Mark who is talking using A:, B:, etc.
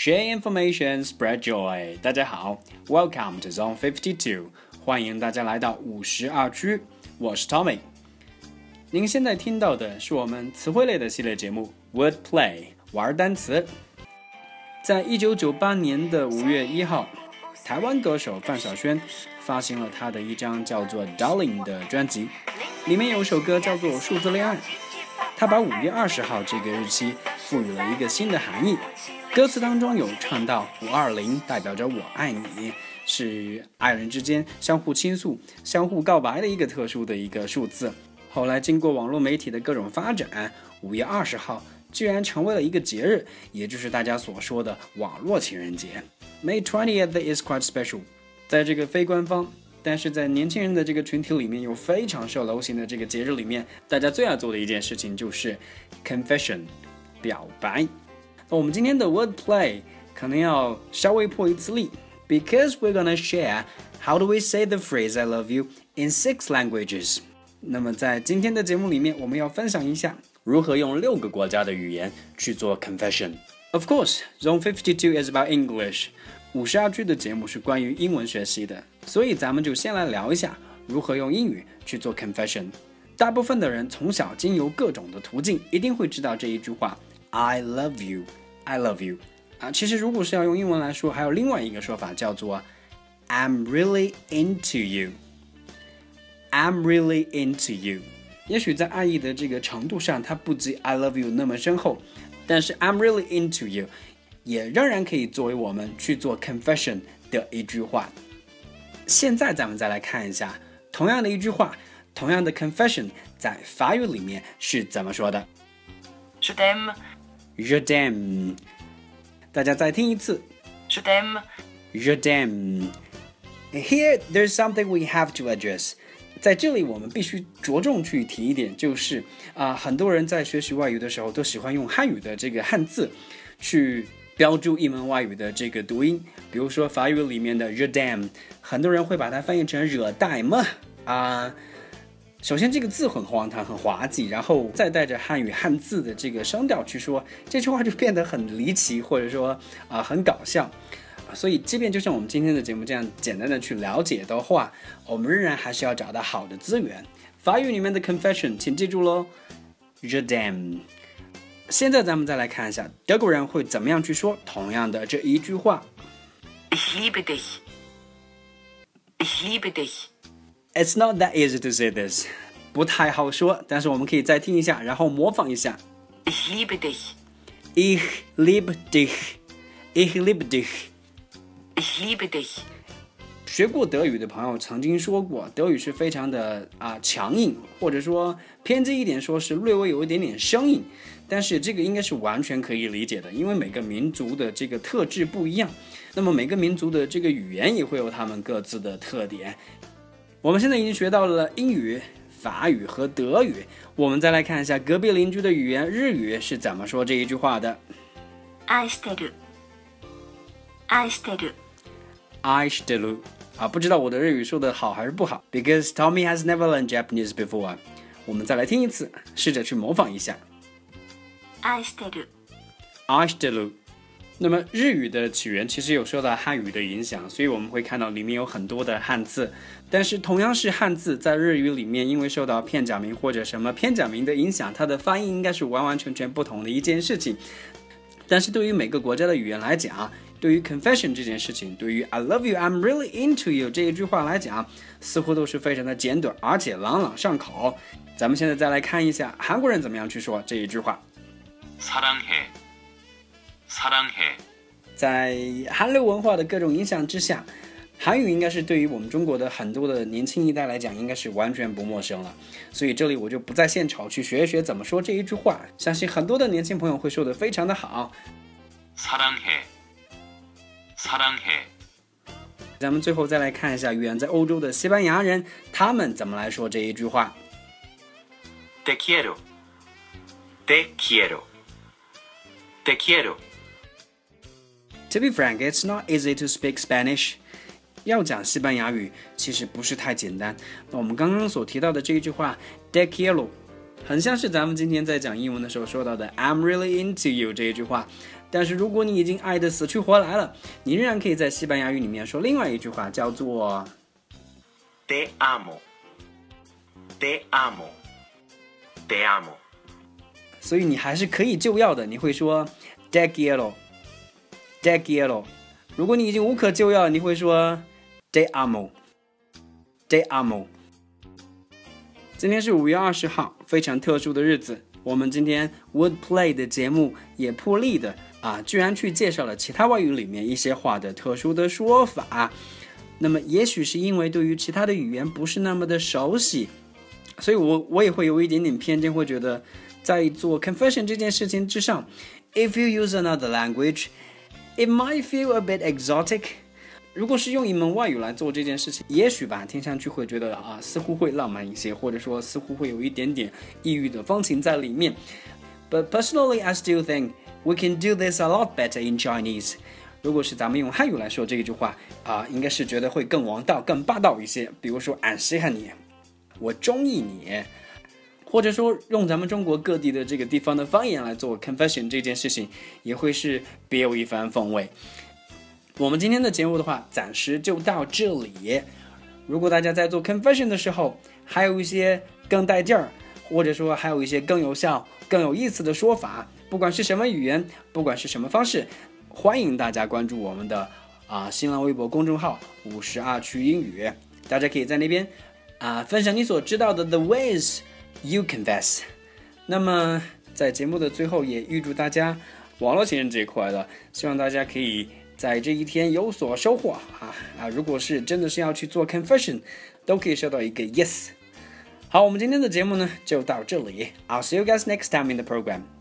A: Share information, spread joy。大家好，Welcome to Zone Fifty Two，欢迎大家来到五十二区。我是 Tommy。您现在听到的是我们词汇类的系列节目 Word Play，玩单词。在一九九八年的五月一号，台湾歌手范晓萱发行了她的一张叫做《Darling》的专辑，里面有首歌叫做《数字恋爱》。她把五月二十号这个日期赋予了一个新的含义。歌词当中有唱到五二零代表着我爱你，是爱人之间相互倾诉、相互告白的一个特殊的一个数字。后来经过网络媒体的各种发展，五月二十号。居然成为了一个节日，也就是大家所说的网络情人节。May twentieth is quite special。在这个非官方，但是在年轻人的这个群体里面又非常受流行的这个节日里面，大家最爱做的一件事情就是 confession，表白。那我们今天的 word play 可能要稍微破一次例，because we're gonna share how do we say the phrase I love you in six languages。那么在今天的节目里面，我们要分享一下。如何用六个国家的语言去做 confession? Of course, Zone Fifty Two is about English. 五十二句的节目是关于英文学习的，所以咱们就先来聊一下如何用英语去做 confession。大部分的人从小经由各种的途径，一定会知道这一句话 ：I love you, I love you。啊，其实如果是要用英文来说，还有另外一个说法叫做 I'm really into you. I'm really into you。也许在爱意的这个程度上，它不及 I love you 那么深厚，但是 I'm really into you 也仍然可以作为我们去做 confession 的一句话。现在咱们再来看一下，同样的一句话，同样的 confession 在法语里面是怎么说的？
B: Je t'aime。
A: Je t'aime。大家再听一次。
B: Je t'aime。
A: Je t'aime。Here there's something we have to address. 在这里，我们必须着重去提一点，就是啊，很多人在学习外语的时候，都喜欢用汉语的这个汉字去标注一门外语的这个读音。比如说法语里面的 “je dam”，很多人会把它翻译成“惹带么”啊。首先，这个字很荒唐、很滑稽，然后再带着汉语汉字的这个声调去说这句话，就变得很离奇，或者说啊，很搞笑。所以，即便就像我们今天的节目这样简单的去了解的话，我们仍然还是要找到好的资源。法语里面的 confession，请记住喽 j e d a m。现在咱们再来看一下德国人会怎么样去说同样的这一句话
B: ：Ich liebe dich。Ich liebe dich。
A: It's not that easy to say this，不太好说，但是我们可以再听一下，然后模仿一下
B: ：Ich liebe dich。
A: Ich liebe dich。Ich liebe dich。学过德语的朋友曾经说过，德语是非常的啊强硬，或者说偏激一点说是略微有一点点生硬。但是这个应该是完全可以理解的，因为每个民族的这个特质不一样，那么每个民族的这个语言也会有他们各自的特点。我们现在已经学到了英语、法语和德语，我们再来看一下隔壁邻居的语言日语是怎么说这一句话的。
B: 愛してる。愛してる。
A: I still 啊，不知道我的日语说的好还是不好，because Tommy has never learned Japanese before。我们再来听一次，试着去模仿一下。
B: I still
A: I still 那么日语的起源其实有受到汉语的影响，所以我们会看到里面有很多的汉字。但是同样是汉字，在日语里面，因为受到片假名或者什么片假名的影响，它的发音应该是完完全全不同的一件事情。但是对于每个国家的语言来讲，对于 confession 这件事情，对于 I love you, I'm really into you 这一句话来讲，似乎都是非常的简短，而且朗朗上口。咱们现在再来看一下韩国人怎么样去说这一句话。
B: 사랑 해， 사랑 해。
A: 在韩流文化的各种影响之下，韩语应该是对于我们中国的很多的年轻一代来讲，应该是完全不陌生了。所以这里我就不再献丑去学一学怎么说这一句话，相信很多的年轻朋友会说的非常的好。
B: 사랑 해。 사랑 해。
A: 咱们最后再来看一下远在欧洲的西班牙人，他们怎么来说这一句话？
B: Te quiero, te quiero, te quiero.
A: To be frank, it's not easy to speak Spanish. 要讲西班牙语其实不是太简单。那我们刚刚所提到的这一句话 “de quiero”，很像是咱们今天在讲英文的时候说到的 "I'm really into you" 这一句话。但是如果你已经爱得死去活来了，你仍然可以在西班牙语里面说另外一句话，叫做
C: Te amo. Te amo. Te amo.
A: 所以你还是可以就要的。你会说 “de quiero”，“de quiero”。如果你已经无可救药，你会说 “de amo”，“de amo”。今天是五月二十号，非常特殊的日子。我们今天 Would Play 的节目也破例的啊，居然去介绍了其他外语里面一些话的特殊的说法。那么，也许是因为对于其他的语言不是那么的熟悉，所以我我也会有一点点偏见，会觉得在做 confession 这件事情之上，if you use another language, it might feel a bit exotic。如果是用一门外语来做这件事情，也许吧，听上去会觉得啊，似乎会浪漫一些，或者说似乎会有一点点异域的风情在里面。But personally, I still think we can do this a lot better in Chinese. 如果是咱们用汉语来说这一句话啊，应该是觉得会更王道、更霸道一些。比如说，俺稀罕你，我中意你，或者说用咱们中国各地的这个地方的方言来做 confession 这件事情，也会是别有一番风味。我们今天的节目的话，暂时就到这里。如果大家在做 confession 的时候，还有一些更带劲儿，或者说还有一些更有效、更有意思的说法，不管是什么语言，不管是什么方式。欢迎大家关注我们的啊新浪微博公众号“五十二区英语”，大家可以在那边啊分享你所知道的 the ways you confess。那么在节目的最后，也预祝大家网络情人节快乐！希望大家可以在这一天有所收获啊啊！如果是真的是要去做 confession，都可以收到一个 yes。好，我们今天的节目呢就到这里。I'll see you guys next time in the program.